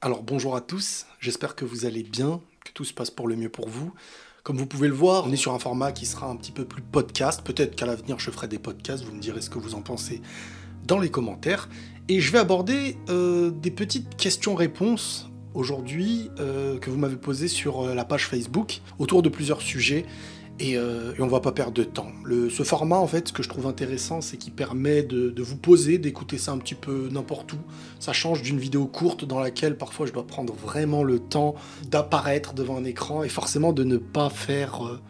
Alors bonjour à tous, j'espère que vous allez bien, que tout se passe pour le mieux pour vous. Comme vous pouvez le voir, on est sur un format qui sera un petit peu plus podcast. Peut-être qu'à l'avenir je ferai des podcasts, vous me direz ce que vous en pensez dans les commentaires. Et je vais aborder euh, des petites questions-réponses aujourd'hui euh, que vous m'avez posées sur euh, la page Facebook autour de plusieurs sujets et, euh, et on va pas perdre de temps. Ce format, en fait, ce que je trouve intéressant, c'est qu'il permet de, vous poser, d'écouter ça un petit peu n'importe où. Ça change d'une vidéo courte dans laquelle parfois je dois prendre vraiment le temps d'apparaître devant un écran et forcément de ne pas faire euh,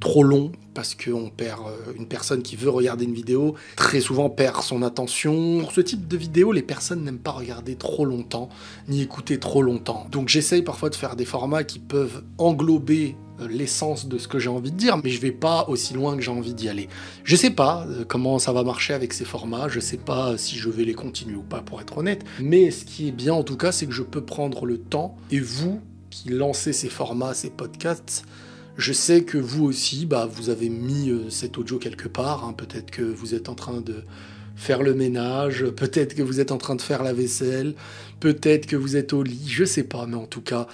trop long parce qu'on perd euh, une personne qui veut regarder une vidéo très souvent perd son attention. Pour ce type de vidéo, les personnes n'aiment pas regarder trop longtemps ni écouter trop longtemps. Donc j'essaye parfois de faire des formats qui peuvent englober l'essence de ce que j'ai envie de dire, mais je vais pas aussi loin que j'ai envie d'y aller. Je sais pas euh, comment ça va marcher avec ces formats, je sais pas si je vais les continuer ou pas pour être honnête, mais ce qui est bien en tout cas, c'est que je peux prendre le temps et vous qui lancez ces formats, ces podcasts, je sais que vous aussi, bah, vous avez mis euh, cet audio quelque part. hein. Peut-être que vous êtes en train de faire le ménage, peut-être que vous êtes en train de faire la vaisselle, peut-être que vous êtes au lit, je sais pas, mais en tout cas,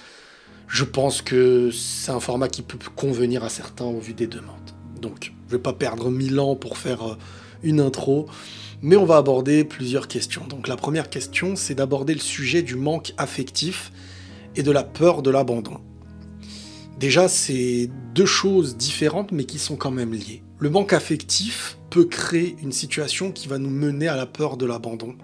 je pense que c'est un format qui peut convenir à certains au vu des demandes. Donc, je vais pas perdre mille ans pour faire euh, une intro, mais on va aborder plusieurs questions. Donc, la première question, c'est d'aborder le sujet du manque affectif et de la peur de l'abandon. Déjà, c'est deux choses différentes, mais qui sont quand même liées. Le manque affectif peut créer une situation qui va nous mener à la peur de l'abandon.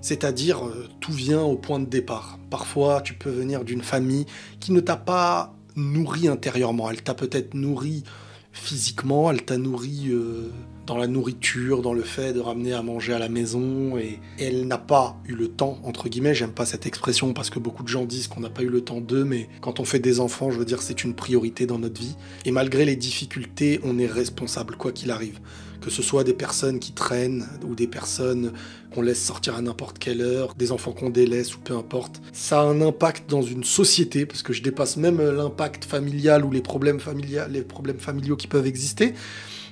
C'est-à-dire, euh, tout vient au point de départ. Parfois, tu peux venir d'une famille qui ne t'a pas nourri intérieurement. Elle t'a peut-être nourri physiquement, elle t'a nourri euh, dans la nourriture, dans le fait de ramener à manger à la maison, et, et elle n'a pas eu le temps, entre guillemets, j'aime pas cette expression parce que beaucoup de gens disent qu'on n'a pas eu le temps d'eux, mais quand on fait des enfants, je veux dire, c'est une priorité dans notre vie. Et malgré les difficultés, on est responsable, quoi qu'il arrive. Que ce soit des personnes qui traînent ou des personnes qu'on laisse sortir à n'importe quelle heure, des enfants qu'on délaisse ou peu importe. Ça a un impact dans une société, parce que je dépasse même l'impact familial ou les problèmes, familia- les problèmes familiaux qui peuvent exister,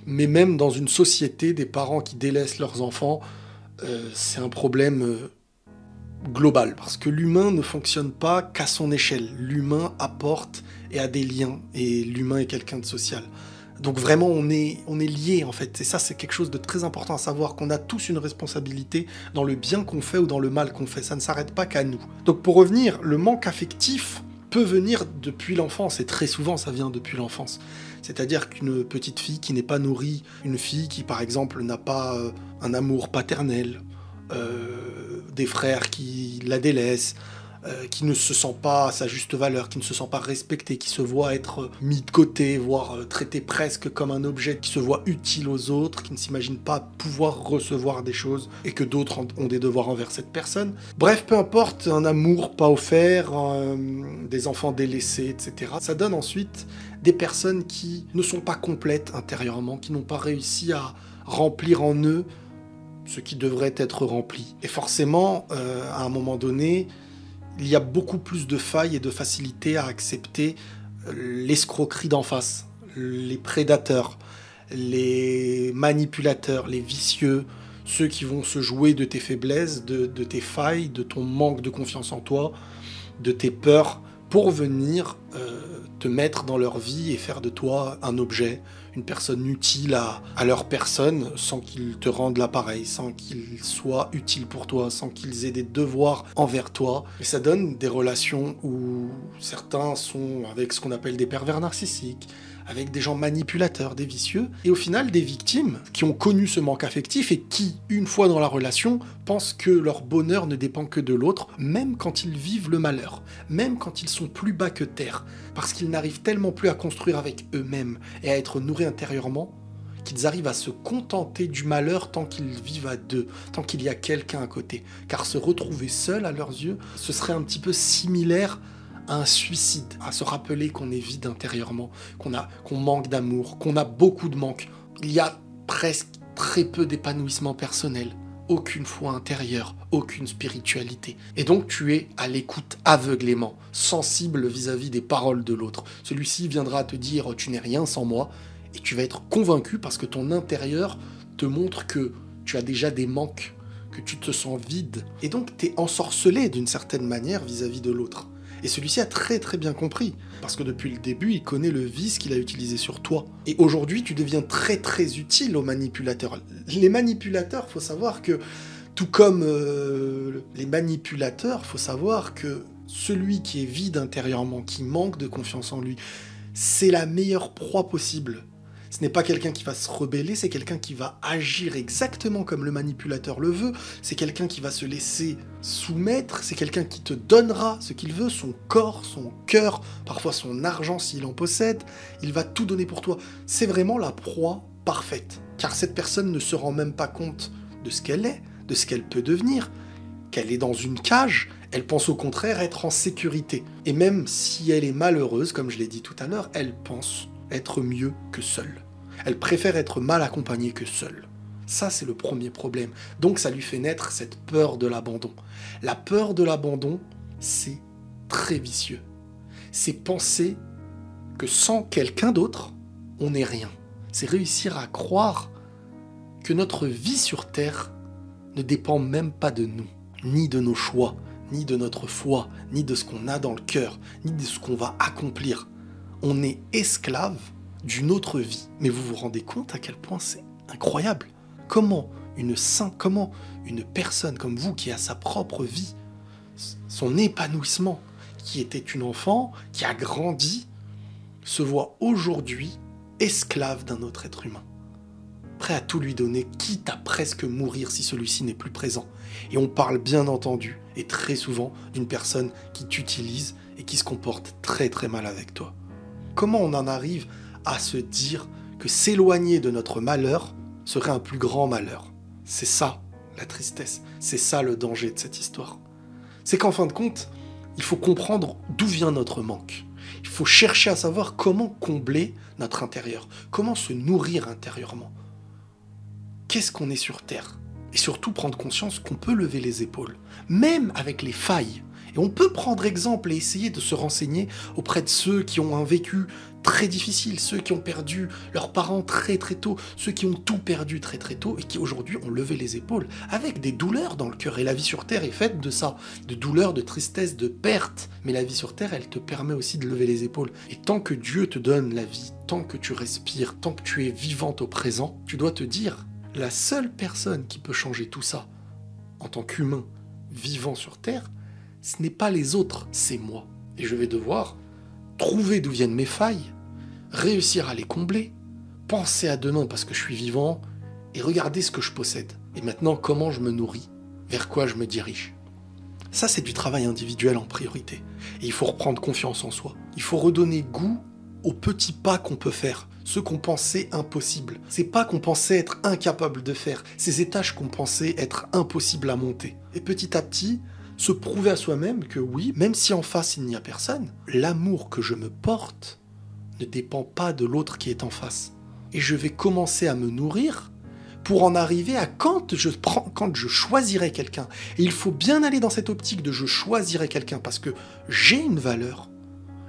mais même dans une société, des parents qui délaissent leurs enfants, euh, c'est un problème euh, global, parce que l'humain ne fonctionne pas qu'à son échelle. L'humain apporte et a des liens, et l'humain est quelqu'un de social. Donc vraiment, on est, on liés en fait. Et ça, c'est quelque chose de très important à savoir, qu'on a tous une responsabilité dans le bien qu'on fait ou dans le mal qu'on fait. Ça ne s'arrête pas qu'à nous. Donc pour revenir, le manque affectif peut venir depuis l'enfance, et très souvent ça vient depuis l'enfance. C'est-à-dire qu'une petite fille qui n'est pas nourrie, une fille qui par exemple n'a pas euh, un amour paternel, euh, des frères qui la délaissent, euh, qui ne se sent pas à sa juste valeur, qui ne se sent pas respecté, qui se voit être euh, mis de côté, voire euh, traité presque comme un objet, qui se voit utile aux autres, qui ne s'imagine pas pouvoir recevoir des choses et que d'autres ont- des devoirs envers cette personne. Bref, peu importe, un amour pas offert, des enfants délaissés, etc. Ça donne ensuite des personnes qui ne sont pas complètes intérieurement, qui n'ont pas réussi à remplir en eux ce qui devrait être rempli. Et forcément, à un moment donné, il y a beaucoup plus de failles et de facilité à accepter euh, l'escroquerie d'en face, les prédateurs, les manipulateurs, les vicieux, ceux qui vont se jouer de tes faiblesses, de, tes failles, de ton manque de confiance en toi, de tes peurs, pour venir euh, te mettre dans leur vie et faire de toi un objet, une personne utile à, leur personne, sans qu'ils te rendent l'appareil, sans qu'ils soient utiles pour toi, sans qu'ils aient des devoirs envers toi. Et ça donne des relations où certains sont avec ce qu'on appelle des pervers narcissiques, avec des gens manipulateurs, des vicieux, et au final des victimes qui ont connu ce manque affectif et qui, une fois dans la relation, pensent que leur bonheur ne dépend que de l'autre, même quand ils vivent le malheur, même quand ils sont plus bas que terre, parce qu'ils n'arrivent tellement plus à construire avec eux-mêmes et à être nourris intérieurement qu'ils arrivent à se contenter du malheur tant qu'ils vivent à deux, tant qu'il y a quelqu'un à côté. Car se retrouver seul à leurs yeux, ce serait un petit peu similaire un suicide, à se rappeler qu'on est vide intérieurement, qu'on manque d'amour, qu'on a beaucoup de manque. Il y a presque très peu d'épanouissement personnel, aucune foi intérieure, aucune spiritualité. Et donc tu es à l'écoute aveuglément, sensible vis-à-vis des paroles de l'autre. Celui-ci viendra te dire tu n'es rien sans moi, et tu vas être convaincu parce que ton intérieur te montre que tu as déjà des manques que tu te sens vide. Et donc, tu es ensorcelé d'une certaine manière vis-à-vis de l'autre. Et celui-ci a très très bien compris, parce que depuis le début, il connaît le vice qu'il a utilisé sur toi. Et aujourd'hui, tu deviens très très utile aux manipulateurs. Les manipulateurs, faut savoir que, tout comme euh, les manipulateurs, faut savoir que celui qui est vide intérieurement, qui manque de confiance en lui, c'est la meilleure proie possible ce n'est pas quelqu'un qui va se rebeller, c'est quelqu'un qui va agir exactement comme le manipulateur le veut, c'est quelqu'un qui va se laisser soumettre, c'est quelqu'un qui te donnera ce qu'il veut, son corps, son cœur, parfois son argent s'il en possède, il va tout donner pour toi. C'est vraiment la proie parfaite, car cette personne ne se rend même pas compte de ce qu'elle est, de ce qu'elle peut devenir, qu'elle est dans une cage, elle pense au contraire être en sécurité. Et même si elle est malheureuse, comme je l'ai dit tout à l'heure, elle pense être mieux que seule. Elle préfère être mal accompagnée que seule. Ça, c'est le premier problème. Donc ça lui fait naître cette peur de l'abandon. La peur de l'abandon, c'est très vicieux. C'est penser que sans quelqu'un d'autre, on n'est rien. C'est réussir à croire que notre vie sur Terre ne dépend même pas de nous, ni de nos choix, ni de notre foi, ni de ce qu'on a dans le cœur, ni de ce qu'on va accomplir. On est esclave d'une autre vie. Mais vous vous rendez compte à quel point c'est incroyable Comment une sainte, comment une personne comme vous qui a sa propre vie, son épanouissement, qui était une enfant, qui a grandi, se voit aujourd'hui esclave d'un autre être humain, prêt à tout lui donner, quitte à presque mourir si celui-ci n'est plus présent. Et on parle bien entendu, et très souvent, d'une personne qui t'utilise et qui se comporte très très mal avec toi. Comment on en arrive à se dire que s'éloigner de notre malheur serait un plus grand malheur. C'est ça la tristesse, c'est ça le danger de cette histoire. C'est qu'en fin de compte, il faut comprendre d'où vient notre manque. Il faut chercher à savoir comment combler notre intérieur, comment se nourrir intérieurement. Qu'est-ce qu'on est sur Terre? Et surtout prendre conscience qu'on peut lever les épaules, même avec les failles. On peut prendre exemple et essayer de se renseigner auprès de ceux qui ont un vécu très difficile, ceux qui ont perdu leurs parents très très tôt, ceux qui ont tout perdu très très tôt et qui aujourd'hui ont levé les épaules avec des douleurs dans le cœur. Et la vie sur Terre est faite de ça, de douleurs, de tristesse, de perte. Mais la vie sur Terre, elle te permet aussi de lever les épaules. Et tant que Dieu te donne la vie, tant que tu respires, tant que tu es vivante au présent, tu dois te dire, la seule personne qui peut changer tout ça, en tant qu'humain vivant sur Terre, ce n'est pas les autres, c'est moi. Et je vais devoir trouver d'où viennent mes failles, réussir à les combler, penser à demain parce que je suis vivant, et regarder ce que je possède. Et maintenant, comment je me nourris, vers quoi je me dirige. Ça, c'est du travail individuel en priorité. Et il faut reprendre confiance en soi. Il faut redonner goût aux petits pas qu'on peut faire, ceux qu'on pensait impossibles. Ces pas qu'on pensait être incapable de faire, ces étages qu'on pensait être impossibles à monter. Et petit à petit, se prouver à soi-même que oui, même si en face il n'y a personne, l'amour que je me porte ne dépend pas de l'autre qui est en face. Et je vais commencer à me nourrir pour en arriver à quand je, prends, quand je choisirai quelqu'un. Et il faut bien aller dans cette optique de je choisirai quelqu'un parce que j'ai une valeur.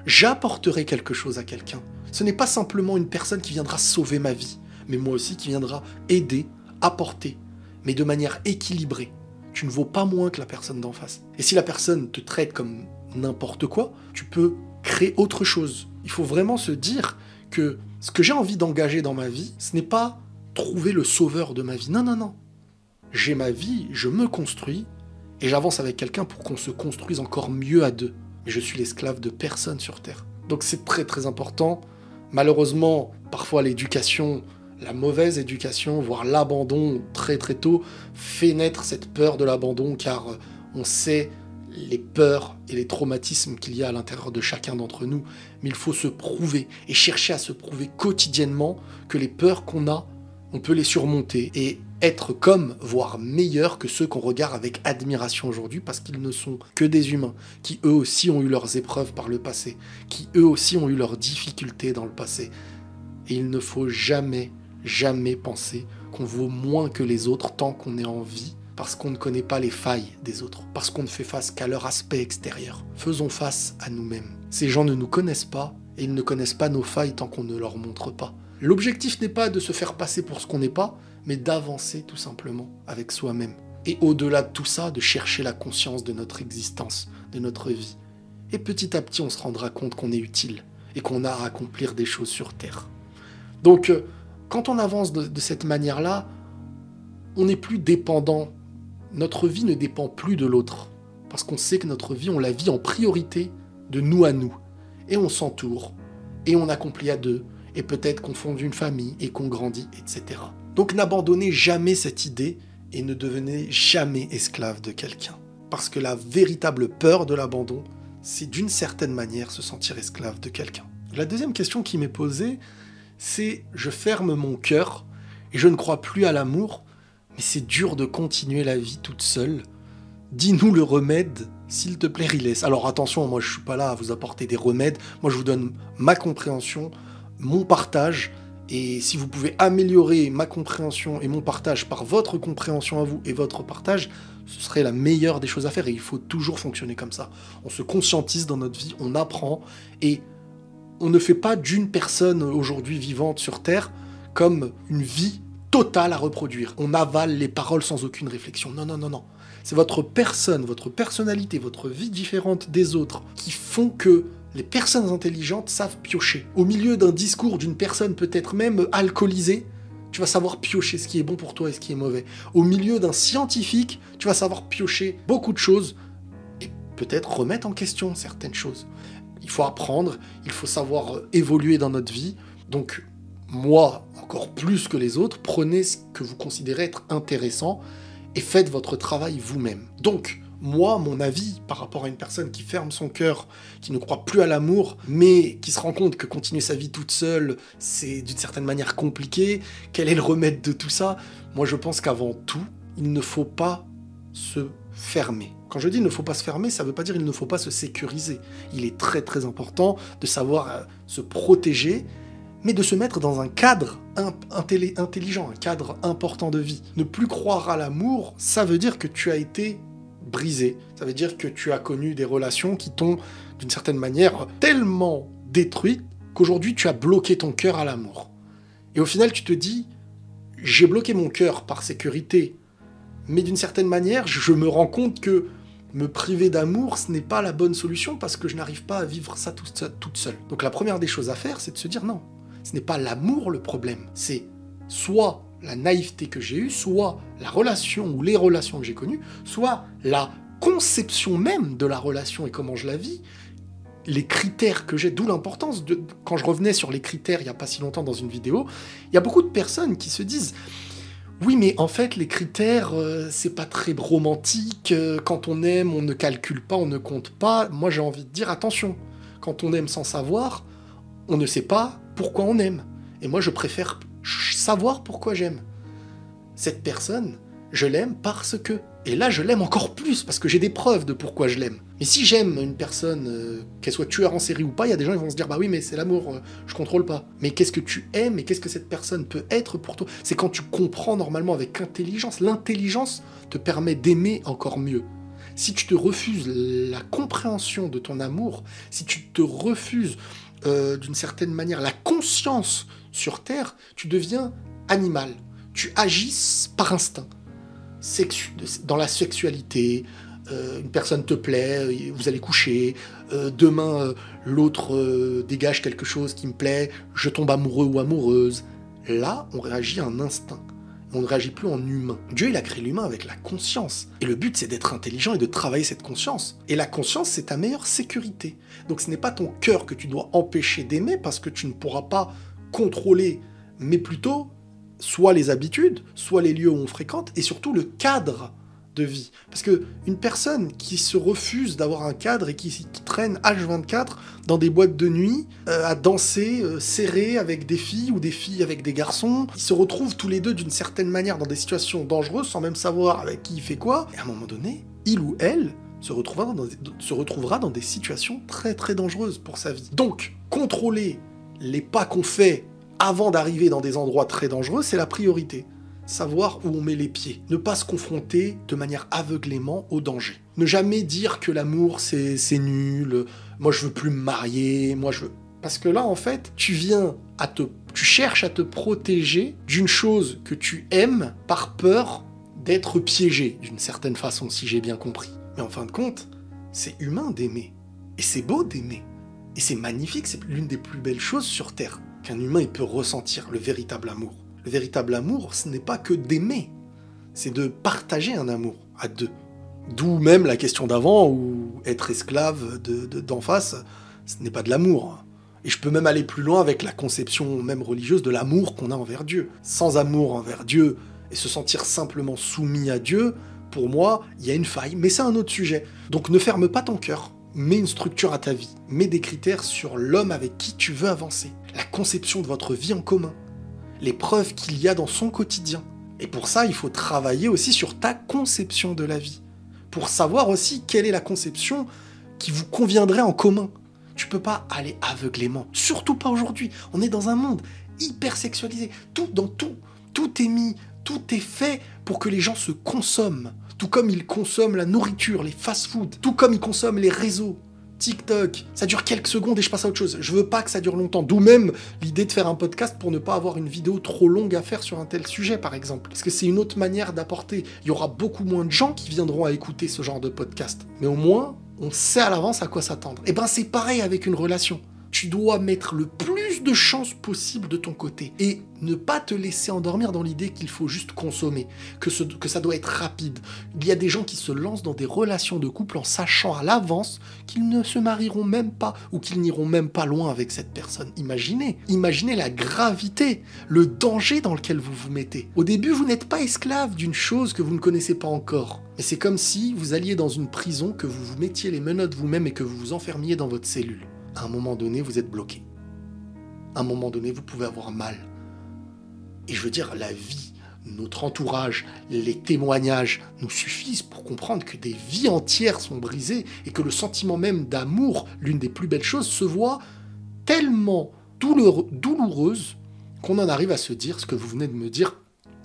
J'apporterai quelque chose à quelqu'un. Ce n'est pas simplement une personne qui viendra sauver ma vie, mais moi aussi qui viendra aider, apporter, mais de manière équilibrée. Tu ne vaux pas moins que la personne d'en face. Et si la personne te traite comme n'importe quoi, tu peux créer autre chose. Il faut vraiment se dire que ce que j'ai envie d'engager dans ma vie, ce n'est pas trouver le sauveur de ma vie. Non, non, non. J'ai ma vie, je me construis, et j'avance avec quelqu'un pour qu'on se construise encore mieux à deux. Mais je suis l'esclave de personne sur Terre. Donc c'est très très important. Malheureusement, parfois l'éducation, la mauvaise éducation, voire l'abandon très très tôt, fait naître cette peur de l'abandon car on sait les peurs et les traumatismes qu'il y a à l'intérieur de chacun d'entre nous, mais il faut se prouver et chercher à se prouver quotidiennement que les peurs qu'on a, on peut les surmonter et être comme, voire meilleur que ceux qu'on regarde avec admiration aujourd'hui parce qu'ils ne sont que des humains, qui eux aussi ont eu leurs épreuves par le passé, qui eux aussi ont eu leurs difficultés dans le passé. Et il ne faut jamais, jamais penser qu'on vaut moins que les autres tant qu'on est en vie parce qu'on ne connaît pas les failles des autres, parce qu'on ne fait face qu'à leur aspect extérieur. Faisons face à nous-mêmes. Ces gens ne nous connaissent pas et ils ne connaissent pas nos failles tant qu'on ne leur montre pas. L'objectif n'est pas de se faire passer pour ce qu'on n'est pas, mais d'avancer tout simplement avec soi-même. Et au-delà de tout ça, de chercher la conscience de notre existence, de notre vie. Et petit à petit, on se rendra compte qu'on est utile et qu'on a à accomplir des choses sur Terre. Donc, euh, quand on avance de, cette manière-là, on n'est plus dépendant. Notre vie ne dépend plus de l'autre. Parce qu'on sait que notre vie, on la vit en priorité de nous à nous. Et on s'entoure. Et on accomplit à deux. Et peut-être qu'on fonde une famille et qu'on grandit, etc. Donc n'abandonnez jamais cette idée et ne devenez jamais esclave de quelqu'un. Parce que la véritable peur de l'abandon, c'est d'une certaine manière se sentir esclave de quelqu'un. La deuxième question qui m'est posée, c'est je ferme mon cœur et je ne crois plus à l'amour, mais c'est dur de continuer la vie toute seule. Dis-nous le remède, s'il te plaît, Riles. Alors attention, moi je suis pas là à vous apporter des remèdes, moi je vous donne ma compréhension, mon partage, et si vous pouvez améliorer ma compréhension et mon partage par votre compréhension à vous et votre partage, ce serait la meilleure des choses à faire et il faut toujours fonctionner comme ça. On se conscientise dans notre vie, on apprend et on ne fait pas d'une personne aujourd'hui vivante sur Terre comme une vie totale à reproduire. On avale les paroles sans aucune réflexion. Non, non, non, non. C'est votre personne, votre personnalité, votre vie différente des autres qui font que les personnes intelligentes savent piocher. Au milieu d'un discours d'une personne peut-être même alcoolisée, tu vas savoir piocher ce qui est bon pour toi et ce qui est mauvais. Au milieu d'un scientifique, tu vas savoir piocher beaucoup de choses et peut-être remettre en question certaines choses. Il faut apprendre, il faut savoir évoluer dans notre vie. Donc, moi, encore plus que les autres, prenez ce que vous considérez être intéressant et faites votre travail vous-même. Donc, moi, mon avis par rapport à une personne qui ferme son cœur, qui ne croit plus à l'amour, mais qui se rend compte que continuer sa vie toute seule, c'est d'une certaine manière compliqué, quel est le remède de tout ça? Moi, je pense qu'avant tout, il ne faut pas se fermer. Quand je dis il ne faut pas se fermer, ça ne veut pas dire il ne faut pas se sécuriser. Il est très très important de savoir euh, se protéger, mais de se mettre dans un cadre intelligent, un cadre important de vie. Ne plus croire à l'amour, ça veut dire que tu as été brisé. Ça veut dire que tu as connu des relations qui t'ont, d'une certaine manière, tellement détruit qu'aujourd'hui tu as bloqué ton cœur à l'amour. Et au final, tu te dis, j'ai bloqué mon cœur par sécurité, mais d'une certaine manière, je me rends compte que me priver d'amour, ce n'est pas la bonne solution parce que je n'arrive pas à vivre ça toute seule. Donc la première des choses à faire, c'est de se dire non, ce n'est pas l'amour le problème, c'est soit la naïveté que j'ai eue, soit la relation ou les relations que j'ai connues, soit la conception même de la relation et comment je la vis, les critères que j'ai, d'où l'importance de... Quand je revenais sur les critères il n'y a pas si longtemps dans une vidéo, il y a beaucoup de personnes qui se disent oui, mais en fait, les critères, euh, c'est pas très romantique. Euh, quand on aime, on ne calcule pas, on ne compte pas. Moi, j'ai envie de dire attention. Quand on aime sans savoir, on ne sait pas pourquoi on aime. Et moi, je préfère savoir pourquoi j'aime. Cette personne, je l'aime parce que. Et là, je l'aime encore plus parce que j'ai des preuves de pourquoi je l'aime. Mais si j'aime une personne, euh, qu'elle soit tueur en série ou pas, il y a des gens qui vont se dire bah oui, mais c'est l'amour, euh, je contrôle pas. Mais qu'est-ce que tu aimes et qu'est-ce que cette personne peut être pour toi? C'est quand tu comprends normalement avec intelligence. L'intelligence te permet d'aimer encore mieux. Si tu te refuses la compréhension de ton amour, si tu te refuses euh, d'une certaine manière la conscience sur Terre, tu deviens animal. Tu agis par instinct. Dans la sexualité, euh, une personne te plaît, euh, vous allez coucher, demain l'autre dégage quelque chose qui me plaît, je tombe amoureux ou amoureuse. Là, on réagit en instinct. On ne réagit plus en humain. Dieu, il a créé l'humain avec la conscience. Et le but, c'est d'être intelligent et de travailler cette conscience. Et la conscience, c'est ta meilleure sécurité. Donc ce n'est pas ton cœur que tu dois empêcher d'aimer parce que tu ne pourras pas contrôler, mais plutôt soit les habitudes, soit les lieux où on fréquente, et surtout le cadre de vie. Parce que une personne qui se refuse d'avoir un cadre et qui, traîne H24 dans des boîtes de nuit euh, à danser euh, serré avec des filles ou des filles avec des garçons, ils se retrouvent tous les deux d'une certaine manière dans des situations dangereuses sans même savoir avec qui il fait quoi. Et à un moment donné, il ou elle se retrouvera dans, se retrouvera dans des situations très très dangereuses pour sa vie. Donc, contrôler les pas qu'on fait avant d'arriver dans des endroits très dangereux, c'est la priorité. Savoir où on met les pieds. Ne pas se confronter de manière aveuglément au danger. Ne jamais dire que l'amour c'est nul, moi je veux plus me marier, moi je veux... Parce que là en fait, tu viens à te... Tu cherches à te protéger d'une chose que tu aimes par peur d'être piégé d'une certaine façon, si j'ai bien compris. Mais en fin de compte, c'est humain d'aimer. Et c'est beau d'aimer. Et c'est magnifique, c'est l'une des plus belles choses sur Terre humain il peut ressentir, le véritable amour. Le véritable amour, ce n'est pas que d'aimer, c'est de partager un amour à deux. D'où même la question d'avant, où être esclave d'en de, face, ce n'est pas de l'amour. Et je peux même aller plus loin avec la conception même religieuse de l'amour qu'on a envers Dieu. Sans amour envers Dieu et se sentir simplement soumis à Dieu, pour moi, il y a une faille, mais c'est un autre sujet. Donc ne ferme pas ton cœur, mets une structure à ta vie, mets des critères sur l'homme avec qui tu veux avancer, la conception de votre vie en commun, les preuves qu'il y a dans son quotidien. Et pour ça, il faut travailler aussi sur ta conception de la vie, pour savoir aussi quelle est la conception qui vous conviendrait en commun. Tu peux pas aller aveuglément, surtout pas aujourd'hui. On est dans un monde hyper sexualisé. Tout dans tout, tout est mis, tout est fait pour que les gens se consomment. Tout comme ils consomment la nourriture, les fast-foods, tout comme ils consomment les réseaux. TikTok, ça dure quelques secondes et je passe à autre chose. Je veux pas que ça dure longtemps. D'où même l'idée de faire un podcast pour ne pas avoir une vidéo trop longue à faire sur un tel sujet, par exemple. Parce que c'est une autre manière d'apporter. Il y aura beaucoup moins de gens qui viendront à écouter ce genre de podcast. Mais au moins, on sait à l'avance à quoi s'attendre. Et eh ben c'est pareil avec une relation tu dois mettre le plus de chances possible de ton côté et ne pas te laisser endormir dans l'idée qu'il faut juste consommer, que, ça doit être rapide. Il y a des gens qui se lancent dans des relations de couple en sachant à l'avance qu'ils ne se marieront même pas ou qu'ils n'iront même pas loin avec cette personne. Imaginez, imaginez la gravité, le danger dans lequel vous vous mettez. Au début, vous n'êtes pas esclave d'une chose que vous ne connaissez pas encore. Mais c'est comme si vous alliez dans une prison, que vous vous mettiez les menottes vous-même et que vous vous enfermiez dans votre cellule à un moment donné, vous êtes bloqué. À un moment donné, vous pouvez avoir mal. Et je veux dire, la vie, notre entourage, les témoignages nous suffisent pour comprendre que des vies entières sont brisées et que le sentiment même d'amour, l'une des plus belles choses, se voit tellement douloureuse qu'on en arrive à se dire ce que vous venez de me dire,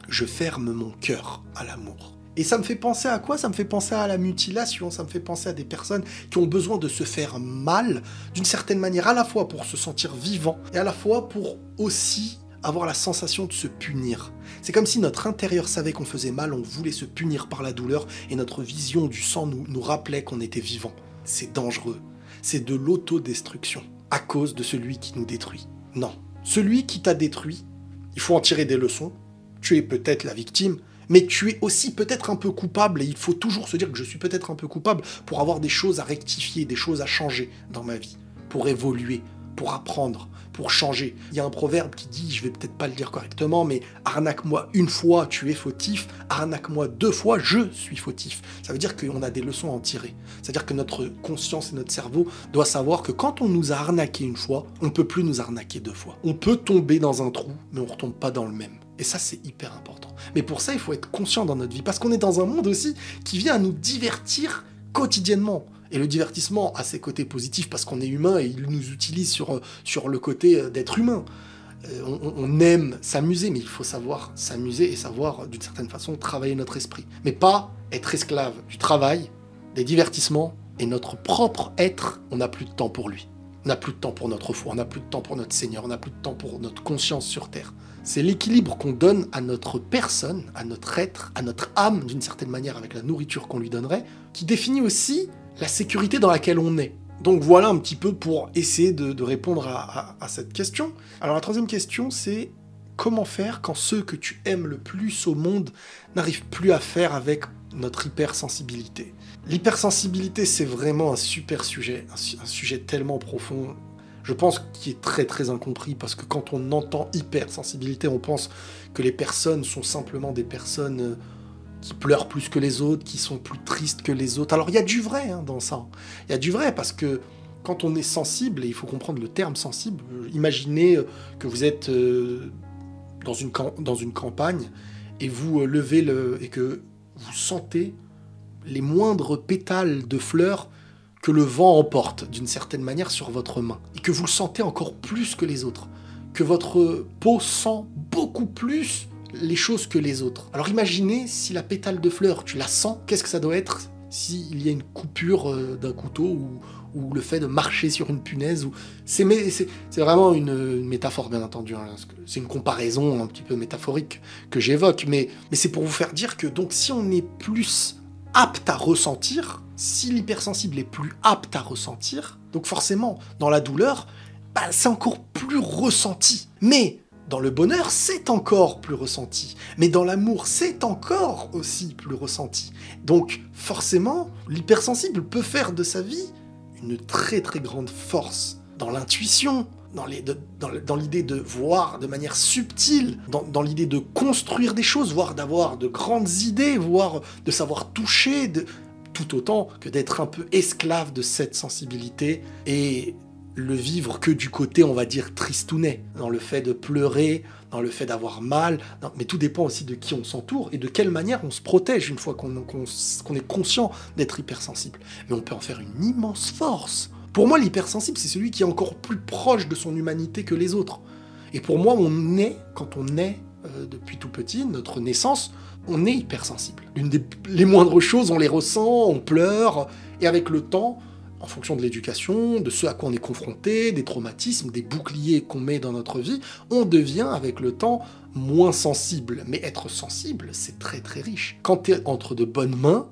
je ferme mon cœur à l'amour. Et ça me fait penser à quoi? Ça me fait penser à la mutilation, ça me fait penser à des personnes qui ont besoin de se faire mal, d'une certaine manière, à la fois pour se sentir vivant, et à la fois pour aussi avoir la sensation de se punir. C'est comme si notre intérieur savait qu'on faisait mal, on voulait se punir par la douleur, et notre vision du sang nous, rappelait qu'on était vivant. C'est dangereux. C'est de l'autodestruction, à cause de celui qui nous détruit. Non. Celui qui t'a détruit, il faut en tirer des leçons. Tu es peut-être la victime, mais tu es aussi peut-être un peu coupable, et il faut toujours se dire que je suis peut-être un peu coupable pour avoir des choses à rectifier, des choses à changer dans ma vie, pour évoluer, pour apprendre, pour changer. Il y a un proverbe qui dit, je vais peut-être pas le dire correctement, mais arnaque-moi une fois, tu es fautif, arnaque-moi deux fois, je suis fautif. Ça veut dire qu'on a des leçons à en tirer. C'est-à-dire que notre conscience et notre cerveau doivent savoir que quand on nous a arnaqué une fois, on ne peut plus nous arnaquer deux fois. On peut tomber dans un trou, mais on ne retombe pas dans le même. Et ça, c'est hyper important. Mais pour ça, il faut être conscient dans notre vie, parce qu'on est dans un monde aussi qui vient à nous divertir quotidiennement. Et le divertissement a ses côtés positifs parce qu'on est humain et il nous utilise sur, sur le côté euh, d'être humain. Euh, on, on, aime s'amuser, mais il faut savoir s'amuser et savoir, d'une certaine façon, travailler notre esprit. Mais pas être esclave du travail, des divertissements et notre propre être, on n'a plus de temps pour lui. On n'a plus de temps pour notre foi, on n'a plus de temps pour notre Seigneur, on n'a plus de temps pour notre conscience sur terre. C'est l'équilibre qu'on donne à notre personne, à notre être, à notre âme, d'une certaine manière, avec la nourriture qu'on lui donnerait, qui définit aussi la sécurité dans laquelle on est. Donc voilà un petit peu pour essayer de, répondre à, cette question. Alors la troisième question, c'est comment faire quand ceux que tu aimes le plus au monde n'arrivent plus à faire avec notre hypersensibilité? L'hypersensibilité, c'est vraiment un super sujet, un, sujet tellement profond je pense qu'il est très très incompris parce que quand on entend hypersensibilité, on pense que les personnes sont simplement des personnes euh, qui pleurent plus que les autres, qui sont plus tristes que les autres. Alors il y a du vrai hein, dans ça. Il y a du vrai parce que quand on est sensible, et il faut comprendre le terme sensible, euh, imaginez euh, que vous êtes dans une, campagne et et que vous sentez les moindres pétales de fleurs que le vent emporte d'une certaine manière sur votre main, et que vous le sentez encore plus que les autres, que votre peau sent beaucoup plus les choses que les autres. Alors imaginez si la pétale de fleur, tu la sens, qu'est-ce que ça doit être s'il y a une coupure euh, d'un couteau ou, le fait de marcher sur une punaise. Ou... C'est, vraiment une, métaphore, bien entendu. Hein, c'est une comparaison un petit peu métaphorique que j'évoque, mais, mais c'est pour vous faire dire que donc si on est plus apte à ressentir, si l'hypersensible est plus apte à ressentir, donc forcément, dans la douleur, bah, c'est encore plus ressenti. Mais dans le bonheur, c'est encore plus ressenti. Mais dans l'amour, c'est encore aussi plus ressenti. Donc forcément, l'hypersensible peut faire de sa vie une très très grande force. Dans l'intuition, dans l'idée de, voir de manière subtile, dans, l'idée de construire des choses, voire d'avoir de grandes idées, voire de savoir toucher, de, tout autant que d'être un peu esclave de cette sensibilité et le vivre que du côté, on va dire, tristounet, dans le fait de pleurer, dans le fait d'avoir mal, mais tout dépend aussi de qui on s'entoure et de quelle manière on se protège une fois qu'on est conscient d'être hypersensible. Mais on peut en faire une immense force. Pour moi, l'hypersensible, c'est celui qui est encore plus proche de son humanité que les autres. Et pour moi, on est, quand on est euh, depuis tout petit, notre naissance, on est hypersensible. Une des, les moindres choses, on les ressent, on pleure, et avec le temps, en fonction de l'éducation, de ce à quoi on est confronté, des traumatismes, des boucliers qu'on met dans notre vie, on devient avec le temps moins sensible. Mais être sensible, c'est très très riche. Quand tu es entre de bonnes mains,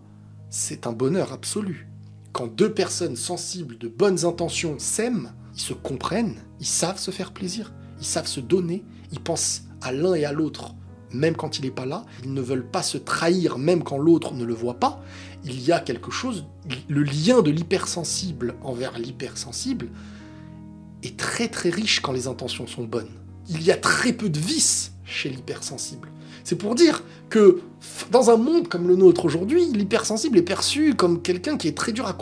c'est un bonheur absolu. Quand deux personnes sensibles, de bonnes intentions s'aiment, ils se comprennent, ils savent se faire plaisir, ils savent se donner, ils pensent à l'un et à l'autre même quand il n'est pas là, ils ne veulent pas se trahir même quand l'autre ne le voit pas, il y a quelque chose, le lien de l'hypersensible envers l'hypersensible est très très riche quand les intentions sont bonnes. Il y a très peu de vices chez l'hypersensible. C'est pour dire que dans un monde comme le nôtre aujourd'hui, l'hypersensible est perçu comme quelqu'un qui est très dur à,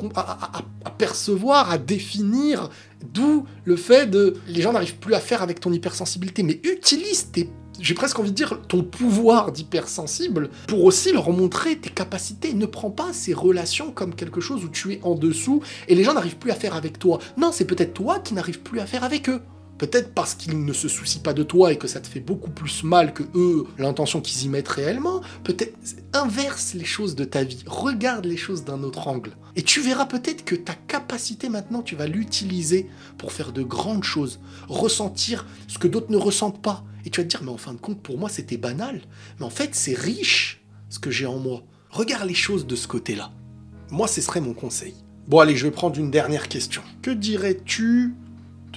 à percevoir, à définir, d'où le fait de... Les gens n'arrivent plus à faire avec ton hypersensibilité, mais utilise tes j'ai presque envie de dire, ton pouvoir d'hypersensible pour aussi leur montrer tes capacités. Ne prends pas ces relations comme quelque chose où tu es en dessous et les gens n'arrivent plus à faire avec toi. Non, c'est peut-être toi qui n'arrives plus à faire avec eux. Peut-être parce qu'ils ne se soucient pas de toi et que ça te fait beaucoup plus mal que eux, l'intention qu'ils y mettent réellement. Peut-être inverse les choses de ta vie, regarde les choses d'un autre angle. Et tu verras peut-être que ta capacité maintenant, tu vas l'utiliser pour faire de grandes choses, ressentir ce que d'autres ne ressentent pas. Et tu vas te dire, mais en fin de compte, pour moi, c'était banal. Mais en fait, c'est riche ce que j'ai en moi. Regarde les choses de ce côté-là. Moi, ce serait mon conseil. Bon, allez, je vais prendre une dernière question. Que dirais-tu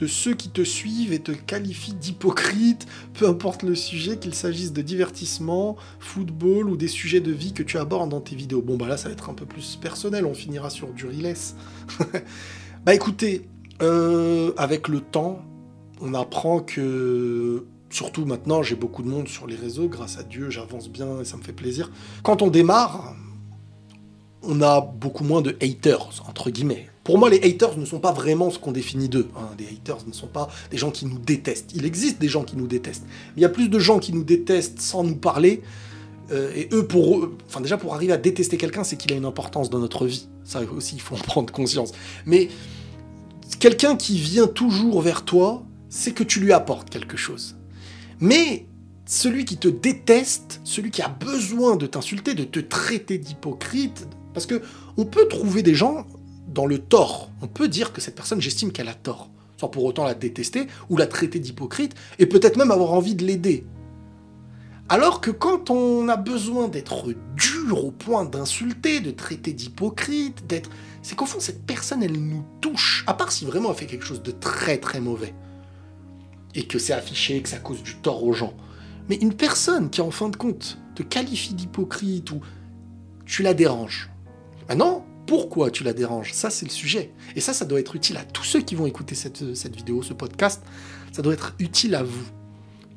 de ceux qui te suivent et te qualifient d'hypocrite, peu importe le sujet, qu'il s'agisse de divertissement, football ou des sujets de vie que tu abordes dans tes vidéos. Bon bah là ça va être un peu plus personnel, on finira sur du reless. bah écoutez, euh, avec le temps, on apprend que surtout maintenant, j'ai beaucoup de monde sur les réseaux, grâce à Dieu, j'avance bien et ça me fait plaisir. Quand on démarre, on a beaucoup moins de haters, entre guillemets. Pour moi, les haters ne sont pas vraiment ce qu'on définit d'eux. Hein. Les haters ne sont pas des gens qui nous détestent. Il existe des gens qui nous détestent. Mais il y a plus de gens qui nous détestent sans nous parler. Euh, et eux, pour eux, enfin déjà pour arriver à détester quelqu'un, c'est qu'il a une importance dans notre vie. Ça aussi, il faut en prendre conscience. Mais quelqu'un qui vient toujours vers toi, c'est que tu lui apportes quelque chose. Mais celui qui te déteste, celui qui a besoin de t'insulter, de te traiter d'hypocrite, parce que on peut trouver des gens dans le tort. On peut dire que cette personne, j'estime qu'elle a tort, sans pour autant la détester ou la traiter d'hypocrite, et peut-être même avoir envie de l'aider. Alors que quand on a besoin d'être dur au point d'insulter, de traiter d'hypocrite, d'être... C'est qu'au fond, cette personne, elle nous touche, à part si vraiment elle fait quelque chose de très très mauvais, et que c'est affiché, que ça cause du tort aux gens. Mais une personne qui, en fin de compte, te qualifie d'hypocrite ou tu la déranges. Maintenant, pourquoi tu la déranges Ça, c'est le sujet. Et ça, ça doit être utile à tous ceux qui vont écouter cette, vidéo, ce podcast. Ça doit être utile à vous.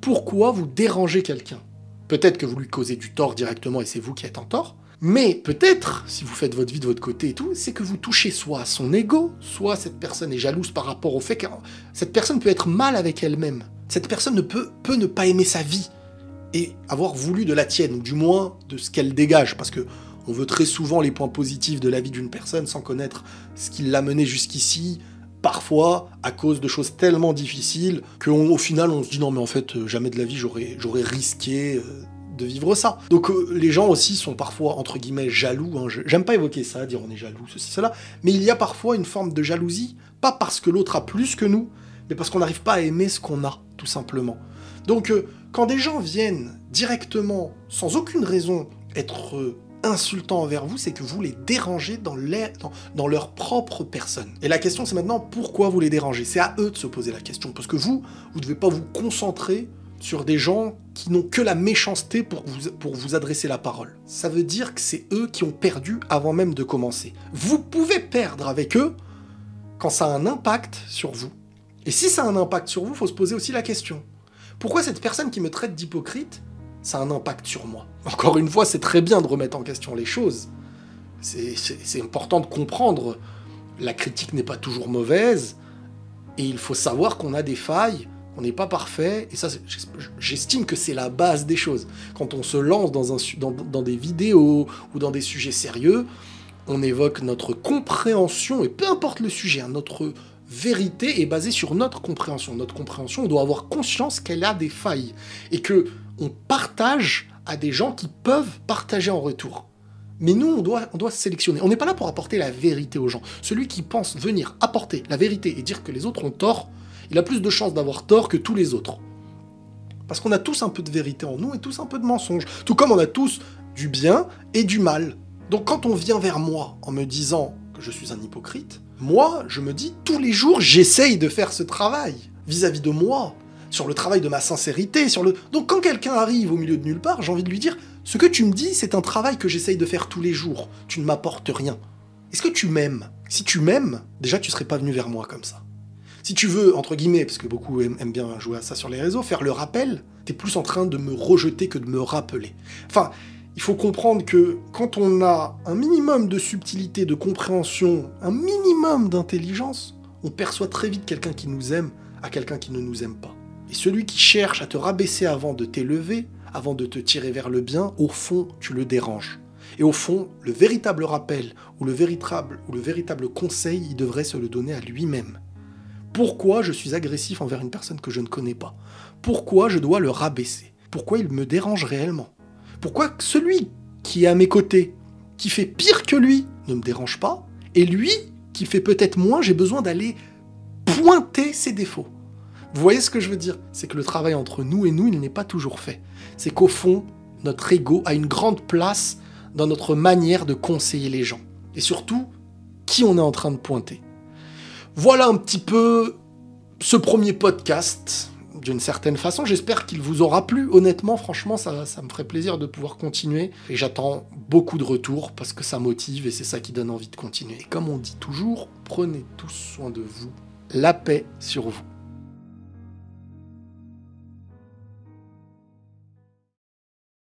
Pourquoi vous dérangez quelqu'un? Peut-être que vous lui causez du tort directement et c'est vous qui êtes en tort. Mais peut-être, si vous faites votre vie de votre côté et tout, c'est que vous touchez soit à son ego, soit cette personne est jalouse par rapport au fait que cette personne peut être mal avec elle-même. Cette personne ne peut, peut ne pas aimer sa vie et avoir voulu de la tienne, ou du moins de ce qu'elle dégage, parce que on veut très souvent les points positifs de la vie d'une personne sans connaître ce qui l'a mené jusqu'ici, parfois à cause de choses tellement difficiles qu'au final on se dit non mais en fait euh, jamais de la vie j'aurais, risqué euh, de vivre ça. Donc euh, les gens aussi sont parfois, entre guillemets, jaloux. Hein. J'aime pas évoquer ça, dire on est jaloux, ceci, cela. Mais il y a parfois une forme de jalousie, pas parce que l'autre a plus que nous, mais parce qu'on n'arrive pas à aimer ce qu'on a, tout simplement. Donc quand des gens viennent directement, sans aucune raison, être insultants envers vous, c'est que vous les dérangez dans, leur propre personne. Et la question c'est maintenant pourquoi vous les dérangez? C'est à eux de se poser la question, parce que vous, vous ne devez pas vous concentrer sur des gens qui n'ont que la méchanceté pour vous, pour vous adresser la parole. Ça veut dire que c'est eux qui ont perdu avant même de commencer. Vous pouvez perdre avec eux quand ça a un impact sur vous. Et si ça a un impact sur vous, il faut se poser aussi la question. Pourquoi cette personne qui me traite d'hypocrite, ça a un impact sur moi Encore une fois, c'est très bien de remettre en question les choses. C'est important de comprendre. La critique n'est pas toujours mauvaise, et il faut savoir qu'on a des failles, on n'est pas parfait, et ça, j'estime que c'est la base des choses. Quand on se lance dans, des vidéos ou dans des sujets sérieux, on évoque notre compréhension, et peu importe le sujet, hein, notre vérité est basée sur notre compréhension. Notre compréhension, on doit avoir conscience qu'elle a des failles, et que on partage à des gens qui peuvent partager en retour. Mais nous, on doit, on sélectionner. On n'est pas là pour apporter la vérité aux gens. Celui qui pense venir apporter la vérité et dire que les autres ont tort, il a plus de chances d'avoir tort que tous les autres. Parce qu'on a tous un peu de vérité en nous et tous un peu de mensonge. Tout comme on a tous du bien et du mal. Donc quand on vient vers moi en me disant que je suis un hypocrite, moi, je me dis tous les jours, j'essaye de faire ce travail vis-à-vis de moi, sur le travail de ma sincérité, sur le... Donc quand quelqu'un arrive au milieu de nulle part, j'ai envie de lui dire, ce que tu me dis, c'est un travail que j'essaye de faire tous les jours. Tu ne m'apportes rien. Est-ce que tu m'aimes? Si tu m'aimes, déjà tu serais pas venu vers moi comme ça si tu veux, entre guillemets, parce que beaucoup aiment bien jouer à ça sur les réseaux, faire le rappel, t'es plus en train de me rejeter que de me rappeler. Enfin, il faut comprendre que quand on a un minimum de subtilité, de compréhension, un minimum d'intelligence, on perçoit très vite quelqu'un qui nous aime à quelqu'un qui ne nous aime pas. Et celui qui cherche à te rabaisser avant de t'élever, avant de te tirer vers le bien, au fond, tu le déranges. Et au fond, le véritable rappel ou le véritable, ou le véritable conseil, il devrait se le donner à lui-même. Pourquoi je suis agressif envers une personne que je ne connais pas? Pourquoi je dois le rabaisser? Pourquoi il me dérange réellement? Pourquoi celui qui est à mes côtés, qui fait pire que lui, ne me dérange pas? Et lui, qui fait peut-être moins, j'ai besoin d'aller pointer ses défauts. Vous voyez ce que je veux dire? C'est que le travail entre nous et nous, il n'est pas toujours fait. C'est qu'au fond, notre ego a une grande place dans notre manière de conseiller les gens. Et surtout, qui on est en train de pointer. Voilà un petit peu ce premier podcast d'une certaine façon. J'espère qu'il vous aura plu. Honnêtement, franchement, ça, ça me ferait plaisir de pouvoir continuer. Et j'attends beaucoup de retours parce que ça motive et c'est ça qui donne envie de continuer. Et comme on dit toujours, prenez tous soin de vous. La paix sur vous.